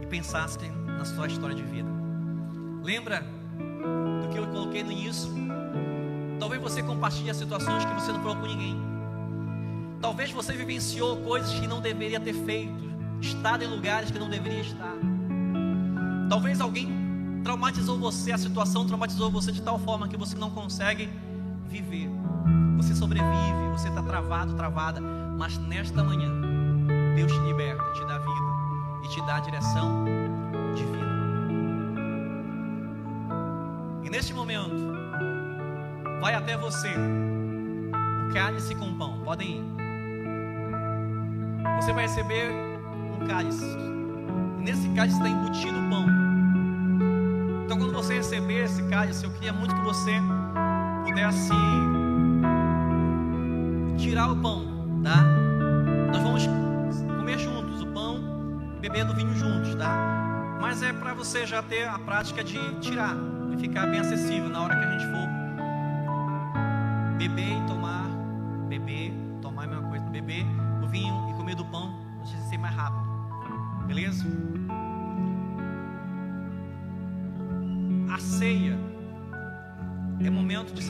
Speaker 1: E pensasse na sua história de vida. Lembra do que eu coloquei no início? Talvez você compartilhe as situações que você não falou com ninguém. Talvez você vivenciou coisas que não deveria ter feito, estado em lugares que não deveria estar. Talvez alguém traumatizou você, a situação traumatizou você de tal forma que você não consegue viver. Você sobrevive, você está travado, travada, mas nesta manhã, Deus te liberta, te dá vida e te dá a direção divina. E neste momento, vai até você o cálice com pão, podem ir. Você vai receber um cálice, e nesse cálice está embutido o pão. Então, quando você receber esse cálice, eu queria muito que você pudesse tirar o pão, tá? Nós vamos comer juntos o pão, beber do vinho juntos, tá? Mas é para você já ter a prática de tirar e ficar bem acessível na hora que a gente for beber e tomar, beber, tomar a mesma coisa, beber o vinho e comer do pão, gente ser mais rápido, beleza?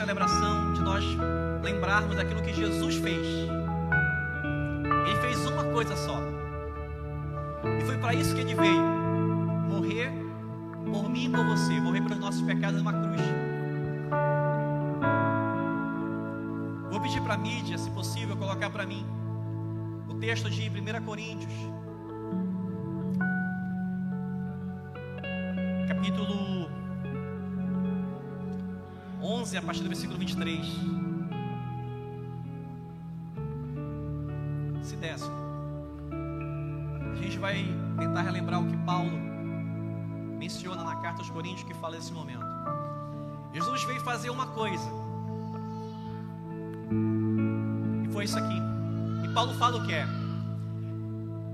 Speaker 1: Celebração, de nós lembrarmos daquilo que Jesus fez. Ele fez uma coisa só. E foi para isso que ele veio morrer por mim e por você, morrer pelos nossos pecados numa cruz. Vou pedir para a mídia, se possível, colocar para mim o texto de 1 Coríntios, 11, a partir do versículo 23. Se desce. A gente vai tentar relembrar o que Paulo menciona na carta aos Coríntios que fala desse momento. Jesus veio fazer uma coisa. E foi isso aqui. E Paulo fala o que é.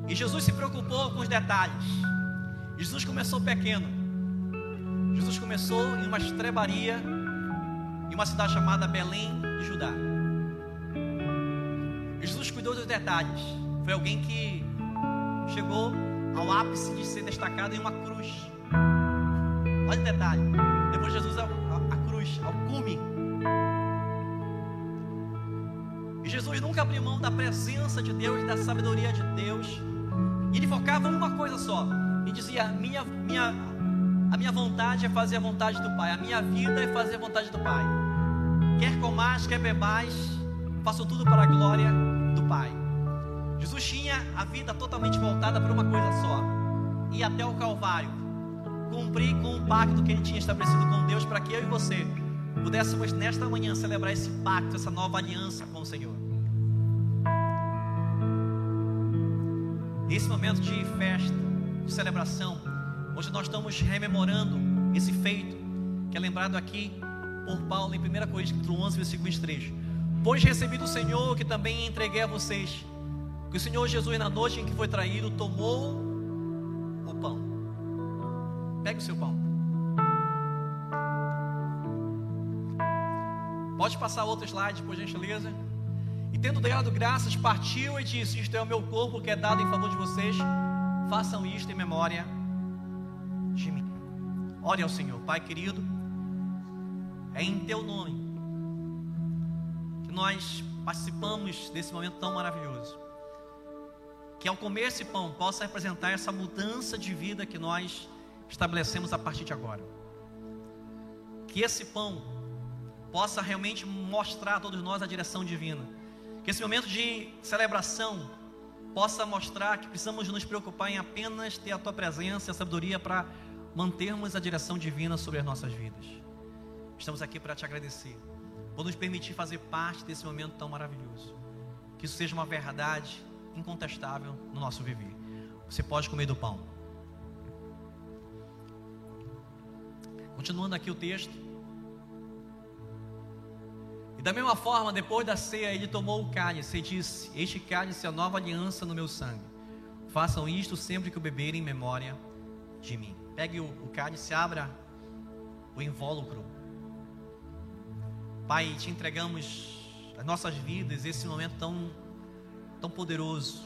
Speaker 1: E Jesus se preocupou com os detalhes. Jesus começou pequeno. Jesus começou em uma estrebaria em uma cidade chamada Belém de Judá. Jesus cuidou dos detalhes. Foi alguém que chegou ao ápice de ser destacado em uma cruz. Olha o detalhe. Depois Jesus a, a, a cruz, ao cume. E Jesus nunca abriu mão da presença de Deus, da sabedoria de Deus. E ele focava em uma coisa só. E dizia: minha, minha, a minha vontade é fazer a vontade do Pai. A minha vida é fazer a vontade do Pai. Quer comais, quer bebais, façam tudo para a glória do Pai. Jesus tinha a vida totalmente voltada para uma coisa só: ir até o Calvário, cumprir com o pacto que ele tinha estabelecido com Deus para que eu e você pudéssemos nesta manhã celebrar esse pacto, essa nova aliança com o Senhor. Nesse momento de festa, de celebração, onde nós estamos rememorando esse feito que é lembrado aqui por Paulo em 1 Coríntios 11, versículo 23. Pois recebi do Senhor que também entreguei a vocês, que o Senhor Jesus, na noite em que foi traído, tomou o pão. Pegue o seu pão. Pode passar outro slide, por gentileza. E tendo dado graças, partiu e disse: Isto é o meu corpo que é dado em favor de vocês. Façam isto em memória de mim. Ore ao Senhor, Pai querido. É em Teu nome que nós participamos desse momento tão maravilhoso. Que ao comer esse pão possa representar essa mudança de vida que nós estabelecemos a partir de agora. Que esse pão possa realmente mostrar a todos nós a direção divina. Que esse momento de celebração possa mostrar que precisamos nos preocupar em apenas ter a tua presença e a sabedoria para mantermos a direção divina sobre as nossas vidas. Estamos aqui para te agradecer, por nos permitir fazer parte desse momento tão maravilhoso. Que isso seja uma verdade incontestável no nosso viver. Você pode comer do pão. Continuando aqui o texto. E da mesma forma, depois da ceia, ele tomou o cálice e disse: Este cálice é a nova aliança no meu sangue. Façam isto sempre que o beberem em memória de mim. Pegue o, o cálice, abra o invólucro. Pai, te entregamos as nossas vidas, esse momento tão, tão poderoso,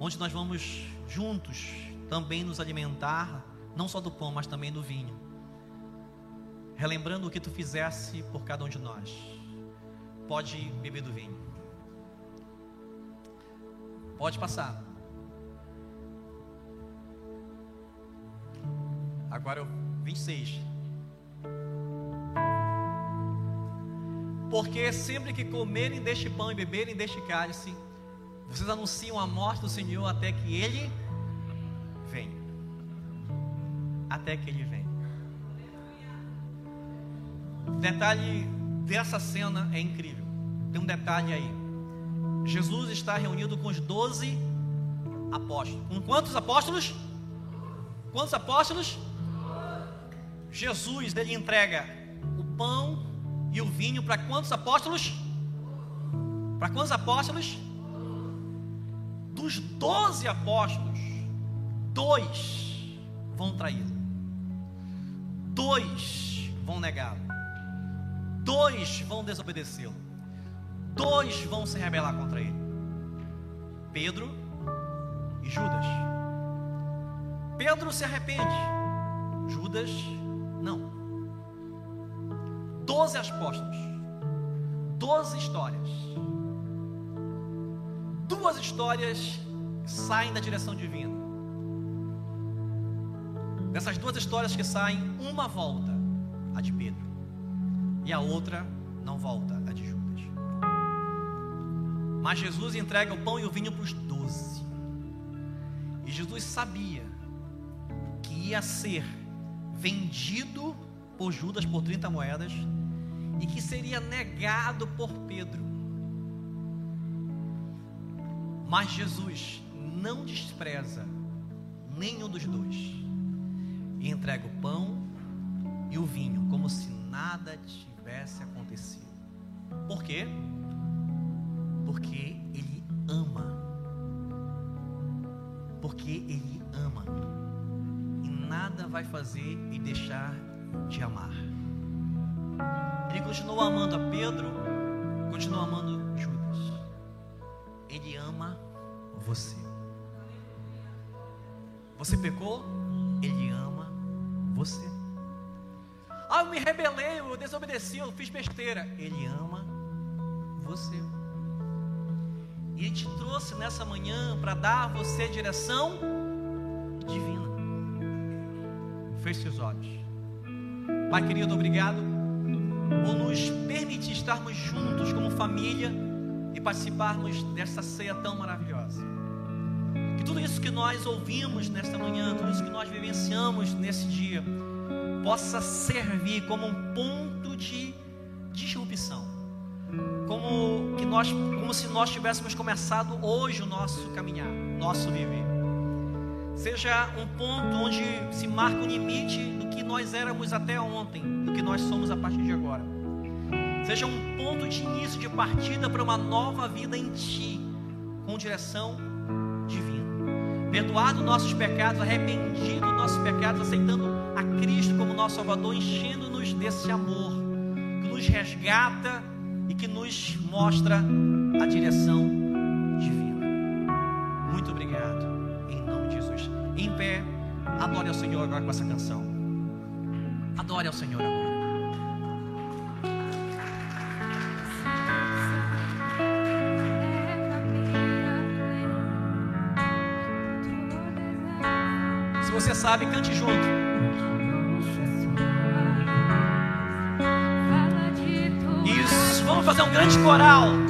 Speaker 1: onde nós vamos juntos também nos alimentar, não só do pão, mas também do vinho, relembrando o que tu fizesse por cada um de nós. Pode beber do vinho, pode passar. Agora o 26. Porque sempre que comerem deste pão e beberem deste cálice, vocês anunciam a morte do Senhor até que Ele venha. Até que Ele venha. O detalhe dessa cena é incrível. Tem um detalhe aí. Jesus está reunido com os doze apóstolos. Com quantos apóstolos? Quantos apóstolos? Jesus ele entrega o pão e o vinho para quantos apóstolos? Para quantos apóstolos? Dos doze apóstolos, dois vão traí-lo, dois vão negá-lo, dois vão desobedecê-lo, dois vão se rebelar contra ele: Pedro e Judas. Pedro se arrepende, Judas não. Doze apóstolos. Doze histórias. Duas histórias saem da direção divina. Dessas duas histórias que saem, uma volta, a de Pedro, e a outra não volta, a de Judas. Mas Jesus entrega o pão e o vinho para os doze. E Jesus sabia que ia ser vendido por Judas por 30 moedas e que seria negado por Pedro. Mas Jesus não despreza nenhum dos dois e entrega o pão e o vinho como se nada tivesse acontecido. Por quê? Porque ele ama. Porque ele ama nada vai fazer e deixar de amar. Ele continua amando a Pedro, continua amando Judas. Ele ama você. Você pecou? Ele ama você. Ah, eu me rebelei, eu desobedeci, eu fiz besteira. Ele ama você. E Ele te trouxe nessa manhã para dar a você direção divina. Feche seus olhos. Pai querido, obrigado por nos permitir estarmos juntos como família e participarmos desta ceia tão maravilhosa. Que tudo isso que nós ouvimos nesta manhã, tudo isso que nós vivenciamos nesse dia, possa servir como um ponto de disrupção. Como, que nós, como se nós tivéssemos começado hoje o nosso caminhar, nosso viver seja um ponto onde se marca o um limite do que nós éramos até ontem, do que nós somos a partir de agora. Seja um ponto de início, de partida para uma nova vida em Ti, com direção divina. Perdoado nossos pecados, arrependido nossos pecados, aceitando a Cristo como nosso Salvador, enchendo-nos desse amor que nos resgata e que nos mostra a direção divina. Adore ao Senhor agora com essa canção. Adore ao Senhor agora. Se você sabe, cante junto. Isso, vamos fazer um grande coral.